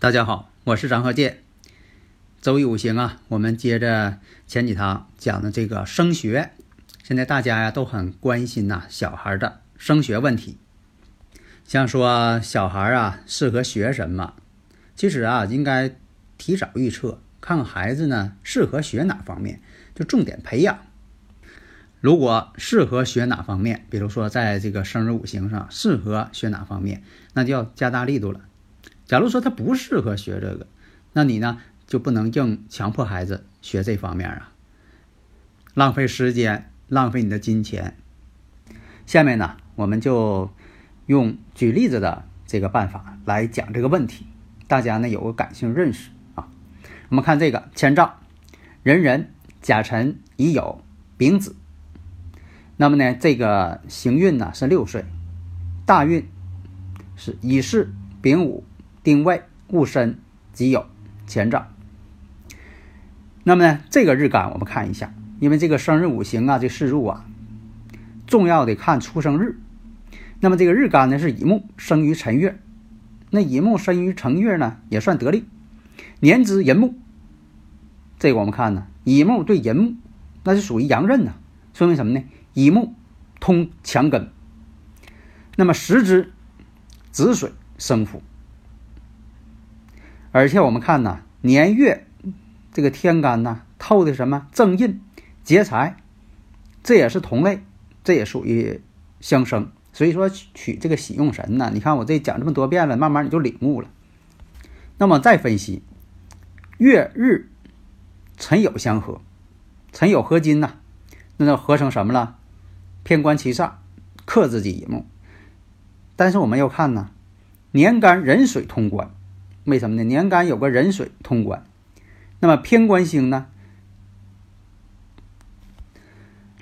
大家好，我是张和建。周易五行啊，我们接着前几堂讲的这个升学。现在大家呀都很关心呐小孩的升学问题，像说小孩啊适合学什么？其实啊应该提早预测，看看孩子呢适合学哪方面，就重点培养。如果适合学哪方面，比如说在这个生日五行上适合学哪方面，那就要加大力度了。假如说他不适合学这个，那你呢就不能硬强迫孩子学这方面啊，浪费时间，浪费你的金钱。下面呢，我们就用举例子的这个办法来讲这个问题，大家呢有个感性认识啊。我们看这个乾兆，壬壬、甲辰、乙酉、丙子。那么呢，这个行运呢是六岁，大运是乙巳、丙午。丁未、戊申、己酉、乾兆。那么呢，这个日干我们看一下，因为这个生日五行啊，这四柱啊，重要的看出生日。那么这个日干呢是乙木生于辰月，那乙木生于辰月呢也算得力。年支寅木，这个我们看呢，乙木对寅木，那是属于阳刃呢，说明什么呢？乙木通强根。那么时支子水生父。而且我们看呢，年月这个天干呢透的什么正印劫财，这也是同类，这也属于相生。所以说取这个喜用神呢，你看我这讲这么多遍了，慢慢你就领悟了。那么再分析，月日辰酉相合，辰酉合金呐，那就合成什么了？偏官七煞克自己一木。但是我们要看呢，年干壬水通关。为什么呢？年干有个壬水通关，那么偏官星呢？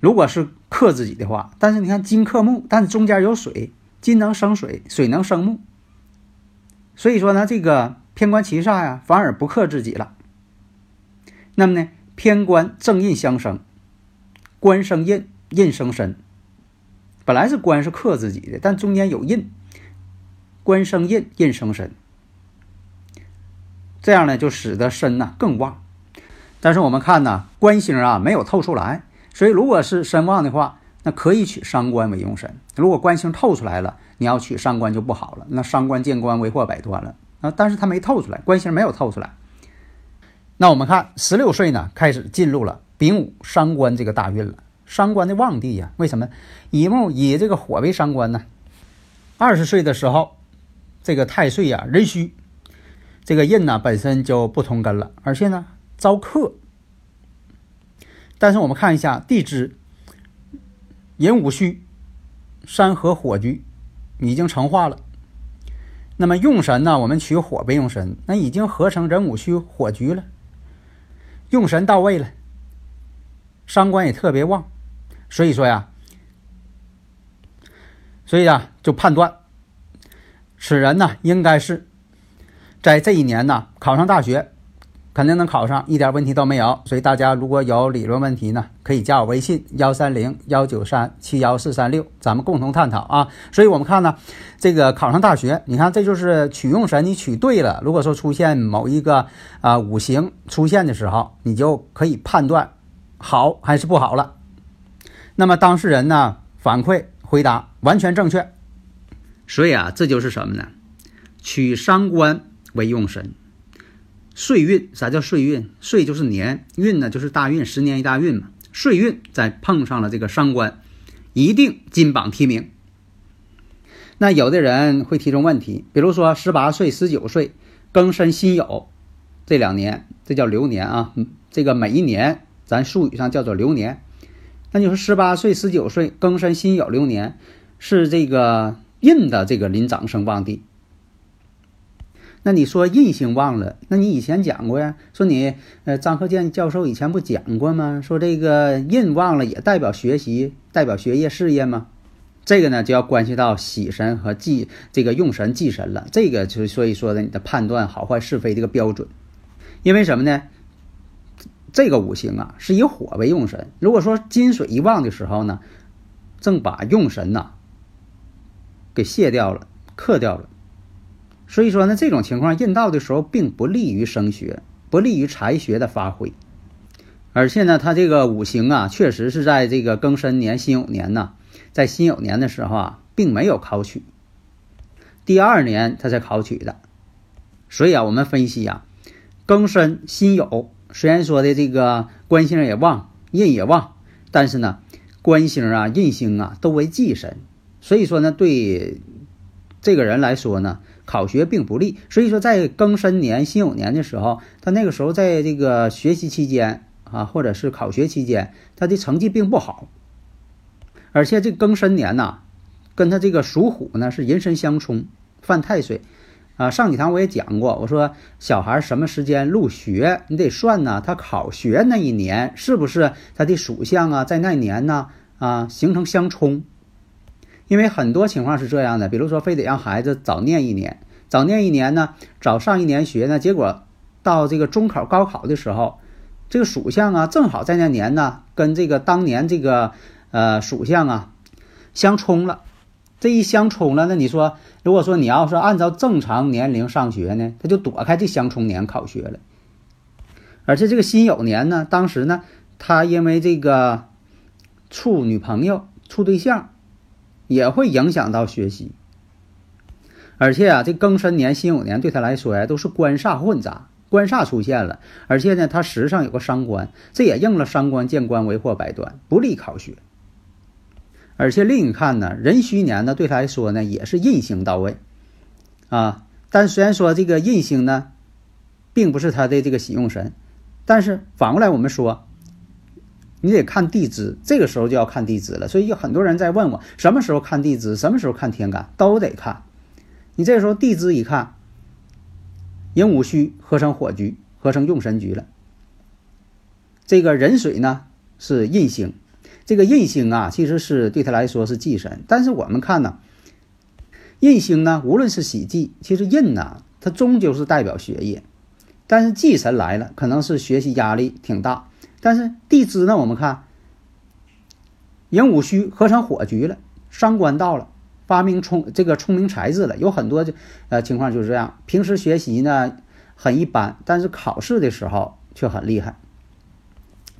如果是克自己的话，但是你看金克木，但是中间有水，金能生水，水能生木，所以说呢，这个偏官七煞呀，反而不克自己了。那么呢，偏官正印相生，官生印，印生身。本来是官是克自己的，但中间有印，官生印，印生身。这样呢，就使得身呢更旺。但是我们看呢，官星啊没有透出来，所以如果是身旺的话，那可以取伤官为用神。如果官星透出来了，你要取伤官就不好了。那伤官见官为祸百端了啊！但是它没透出来，官星没有透出来。那我们看十六岁呢，开始进入了丙午伤官这个大运了。伤官的旺地呀，为什么？乙木以这个火为伤官呢？二十岁的时候，这个太岁呀壬戌，这个印呢本身就不同根了，而且呢遭克。但是我们看一下地支，寅午戌，山河火局已经成化了。那么用神呢？我们取火为用神，那已经合成人午戌火局了，用神到位了，伤官也特别旺，所以说呀，所以呀，就判断此人呢，应该是在这一年呢考上大学。肯定能考上，一点问题都没有。所以大家如果有理论问题呢，可以加我微信幺三零幺九三七幺四三六，咱们共同探讨啊。所以我们看呢，这个考上大学，你看这就是取用神，你取对了。如果说出现某一个啊五行出现的时候，你就可以判断好还是不好了。那么当事人呢反馈回答完全正确。所以啊，这就是什么呢？取伤官为用神。岁运，啥叫岁运？岁就是年，运呢就是大运，十年一大运嘛。岁运再碰上了这个伤官，一定金榜题名。那有的人会提出问题，比如说十八岁、十九岁庚申辛酉这两年，这叫流年啊。这个每一年咱术语上叫做流年。那你说十八岁、十九岁庚申辛酉流年是这个印的这个临长生旺地。那你说印星旺了，那你以前讲过呀？说你呃张鹤健教授以前不讲过吗？说这个印旺了也代表学习，代表学业事业吗？这个呢就要关系到喜神和忌这个用神忌神了。这个就所以说的你的判断好坏是非这个标准，因为什么呢？这个五行啊是以火为用神，如果说金水一旺的时候呢，正把用神呐给卸掉了，克掉了。所以说呢，这种情况印到的时候并不利于升学，不利于才学的发挥。而且呢，他这个五行啊，确实是在这个庚申年、辛酉年呢，在辛酉年的时候啊，并没有考取，第二年他才考取的。所以啊，我们分析啊，庚申、辛酉虽然说的这个官星也旺，印也旺，但是呢，官星啊、印星啊都为忌神，所以说呢，对这个人来说呢。考学并不利，所以说在庚申年、辛酉年的时候，他那个时候在这个学习期间啊，或者是考学期间，他的成绩并不好。而且这庚申年呐，跟他这个属虎呢是寅申相冲，犯太岁啊。上几堂我也讲过，我说小孩什么时间入学，你得算呢，他考学那一年是不是他的属相啊，在那年呢啊形成相冲。因为很多情况是这样的，比如说非得让孩子早念一年，早念一年呢，早上一年学呢，结果到这个中考、高考的时候，这个属相啊，正好在那年呢，跟这个当年这个呃属相啊相冲了。这一相冲了，那你说，如果说你要是按照正常年龄上学呢，他就躲开这相冲年考学了。而且这个辛酉年呢，当时呢，他因为这个处女朋友、处对象。也会影响到学习，而且啊，这庚申年、辛酉年对他来说呀，都是官煞混杂，官煞出现了，而且呢，他时上有个伤官，这也应了“伤官见官为祸百端”，不利考学。而且另一看呢，壬戌年呢，对他来说呢，也是印星到位啊。但虽然说这个印星呢，并不是他的这个喜用神，但是反过来我们说。你得看地支，这个时候就要看地支了。所以有很多人在问我，什么时候看地支，什么时候看天干，都得看。你这时候地支一看，寅午戌合成火局，合成用神局了。这个壬水呢是印星，这个印星啊，其实是对他来说是忌神。但是我们看呢，印星呢，无论是喜忌，其实印呢，它终究是代表学业。但是忌神来了，可能是学习压力挺大。但是地支呢？我们看寅午戌合成火局了，伤官到了，发明聪这个聪明才智了。有很多呃情况就是这样，平时学习呢很一般，但是考试的时候却很厉害。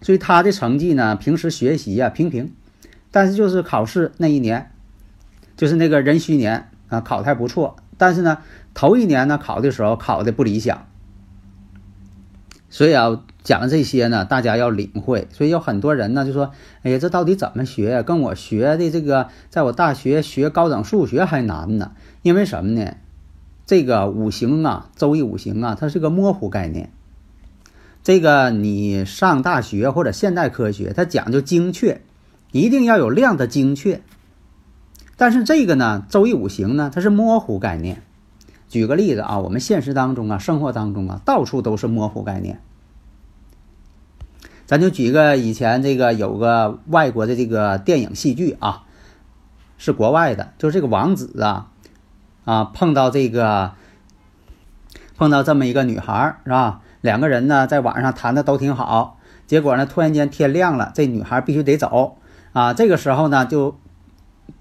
所以他的成绩呢，平时学习呀平平，但是就是考试那一年，就是那个壬戌年啊，考的还不错。但是呢，头一年呢考的时候考的不理想。所以啊，讲这些呢，大家要领会。所以有很多人呢就说：“哎呀，这到底怎么学？跟我学的这个，在我大学学高等数学还难呢。因为什么呢？这个五行啊，周易五行啊，它是个模糊概念。这个你上大学或者现代科学，它讲究精确，一定要有量的精确。但是这个呢，周易五行呢，它是模糊概念。举个例子啊，我们现实当中啊，生活当中啊，到处都是模糊概念。咱就举个以前这个有个外国的这个电影戏剧啊，是国外的，就是这个王子啊，啊碰到这个碰到这么一个女孩是吧？两个人呢在晚上谈的都挺好，结果呢突然间天亮了，这女孩必须得走啊，这个时候呢就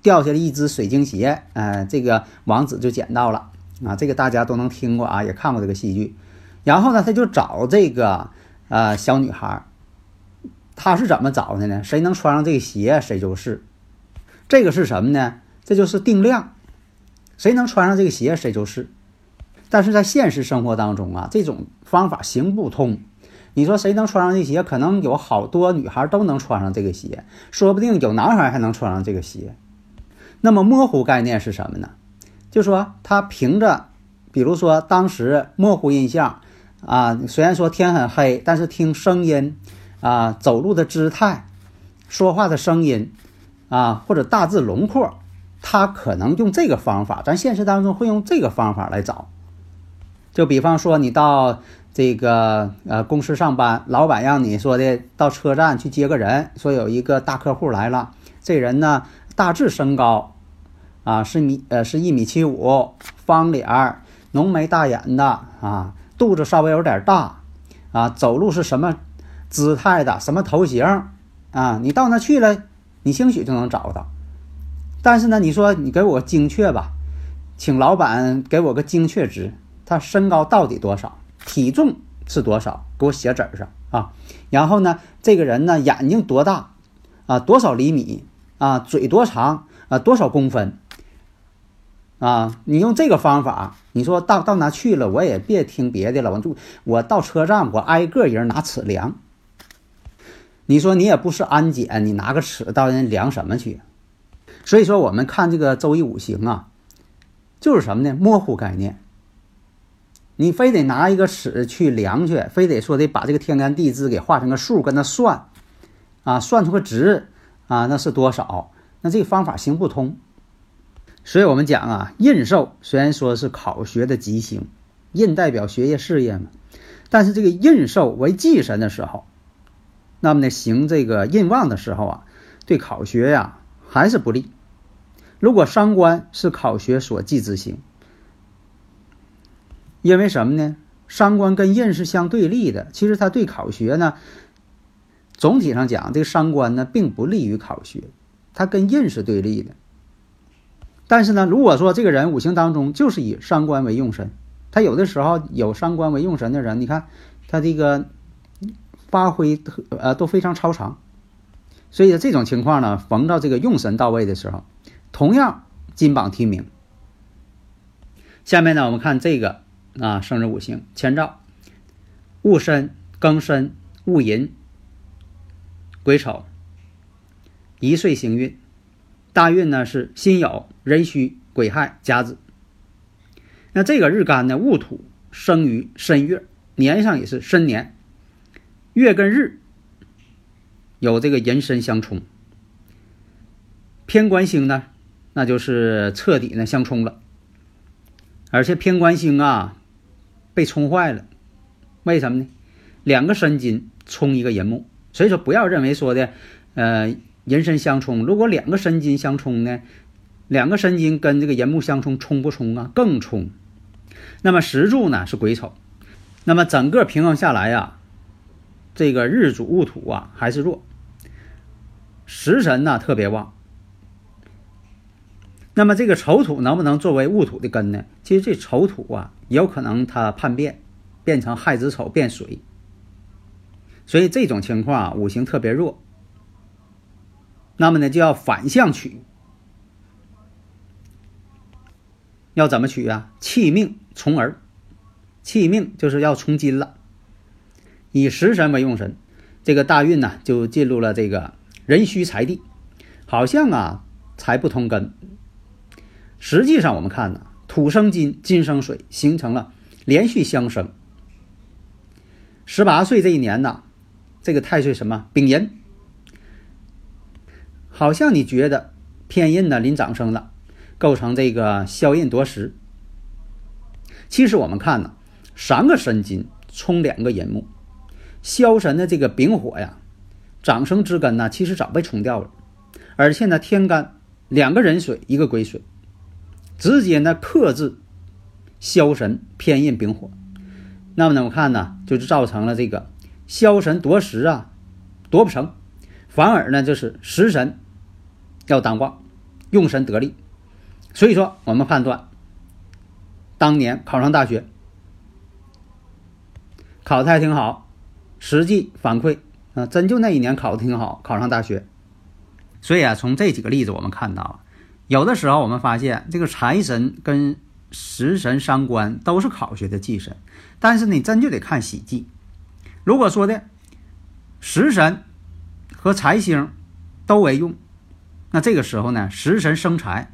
掉下了一只水晶鞋，哎，这个王子就捡到了。啊，这个大家都能听过啊，也看过这个戏剧。然后呢，他就找这个呃小女孩，他是怎么找的呢？谁能穿上这个鞋，谁就是。这个是什么呢？这就是定量，谁能穿上这个鞋，谁就是。但是在现实生活当中啊，这种方法行不通。你说谁能穿上这鞋？可能有好多女孩都能穿上这个鞋，说不定有男孩还能穿上这个鞋。那么模糊概念是什么呢？就说他凭着，比如说当时模糊印象，啊，虽然说天很黑，但是听声音，啊，走路的姿态，说话的声音，啊，或者大致轮廓，他可能用这个方法。咱现实当中会用这个方法来找。就比方说你到这个呃公司上班，老板让你说的到车站去接个人，说有一个大客户来了，这人呢大致身高。啊，是米呃，是一米七五，方脸，浓眉大眼的啊，肚子稍微有点大，啊，走路是什么姿态的，什么头型啊？你到那去了，你兴许就能找到。但是呢，你说你给我精确吧，请老板给我个精确值，他身高到底多少，体重是多少，给我写纸上啊。然后呢，这个人呢，眼睛多大啊？多少厘米啊？嘴多长啊？多少公分？啊，你用这个方法，你说到到哪去了，我也别听别的了，我就我到车站，我挨个人拿尺量。你说你也不是安检，你拿个尺到人量什么去？所以说我们看这个周易五行啊，就是什么呢？模糊概念。你非得拿一个尺去量去，非得说得把这个天干地支给画成个数，跟他算，啊，算出个值啊，那是多少？那这个方法行不通。所以我们讲啊，印寿虽然说是考学的吉星，印代表学业事业嘛，但是这个印寿为忌神的时候，那么呢行这个印旺的时候啊，对考学呀还是不利。如果伤官是考学所忌之星，因为什么呢？伤官跟印是相对立的，其实它对考学呢，总体上讲，这个伤官呢并不利于考学，它跟印是对立的。但是呢，如果说这个人五行当中就是以伤官为用神，他有的时候有伤官为用神的人，你看他这个发挥特呃都非常超常，所以这种情况呢，逢到这个用神到位的时候，同样金榜题名。下面呢，我们看这个啊，生日五行乾兆，戊申、庚申、戊寅、癸丑，一岁行运。大运呢是辛酉、壬戌、癸亥、甲子。那这个日干呢，戊土生于申月，年上也是申年，月跟日有这个寅申相冲。偏官星呢，那就是彻底呢相冲了，而且偏官星啊被冲坏了，为什么呢？两个申金冲一个寅木，所以说不要认为说的，呃。寅申相冲，如果两个申金相冲呢？两个申金跟这个寅木相冲，冲不冲啊？更冲。那么石柱呢是癸丑，那么整个平衡下来呀，这个日主戊土啊还是弱，食神呢特别旺。那么这个丑土能不能作为戊土的根呢？其实这丑土啊有可能它叛变，变成亥子丑变水，所以这种情况啊五行特别弱。那么呢，就要反向取，要怎么取啊？弃命从儿，弃命就是要从金了，以食神为用神，这个大运呢就进入了这个壬戌财地，好像啊财不通根。实际上我们看呢，土生金，金生水，形成了连续相生。十八岁这一年呢，这个太岁什么丙寅，好像你觉得偏印呢临长生了，构成这个消印夺食。其实我们看呢，三个申金冲两个寅木，消神的这个丙火呀，长生之根呢，其实早被冲掉了，而且呢天干两个壬水一个癸水，直接呢克制消神偏印丙火。那么呢，我看呢，就是造成了这个消神夺食啊，夺不成，反而呢就是食神要当旺，用神得力。所以说，我们判断当年考上大学，考的还挺好，实际反馈啊，真就那一年考的挺好，考上大学。所以啊，从这几个例子我们看到，有的时候我们发现这个财神跟食神伤官都是考学的忌神，但是你真就得看喜忌。如果说的食神和财星都为用，那这个时候呢，食神生财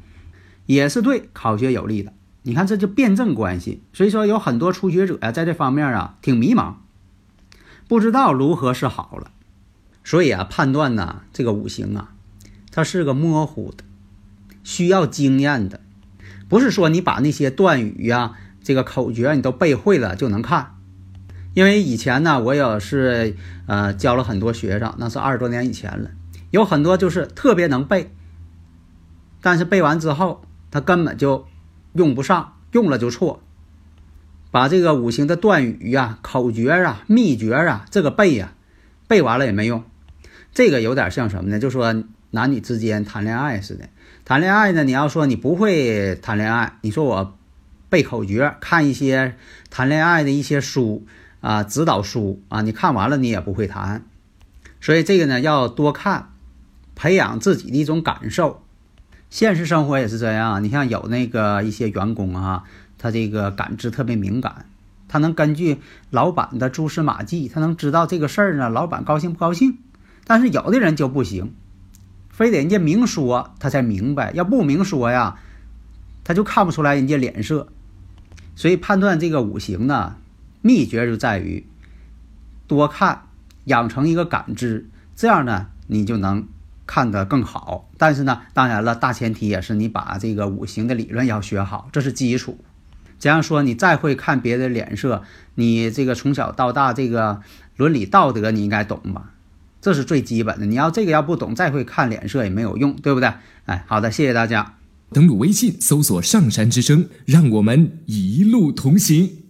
也是对考学有利的。你看，这就辩证关系。所以说，有很多初学者呀，在这方面啊挺迷茫，不知道如何是好了。所以啊，判断呢，这个五行啊，它是个模糊的，需要经验的。不是说你把那些断语呀、这个口诀你都背会了就能看，因为以前呢，我也是呃教了很多学生，那是二十多年以前了，有很多就是特别能背，但是背完之后他根本就用不上，用了就错，把这个五行的断语呀、口诀啊、秘诀啊这个背呀，背完了也没用，这个有点像什么呢？就说男女之间谈恋爱似的。谈恋爱呢？你要说你不会谈恋爱，你说我背口诀，看一些谈恋爱的一些书啊，指导书啊，你看完了你也不会谈。所以这个呢要多看，培养自己的一种感受。现实生活也是这样，你像有那个一些员工啊，他这个感知特别敏感，他能根据老板的蛛丝马迹，他能知道这个事儿呢，老板高兴不高兴。但是有的人就不行。非得人家明说他才明白，要不明说呀，他就看不出来人家脸色。所以判断这个五行呢，秘诀就在于多看，养成一个感知，这样呢你就能看得更好。但是呢，当然了，大前提也是你把这个五行的理论要学好，这是基础。这样说，你再会看别人脸色，你这个从小到大这个伦理道德你应该懂吧？这是最基本的，你要这个要不懂，再会看脸色也没有用，对不对？哎，好的，谢谢大家。登录微信搜索“上山之声”，让我们一路同行。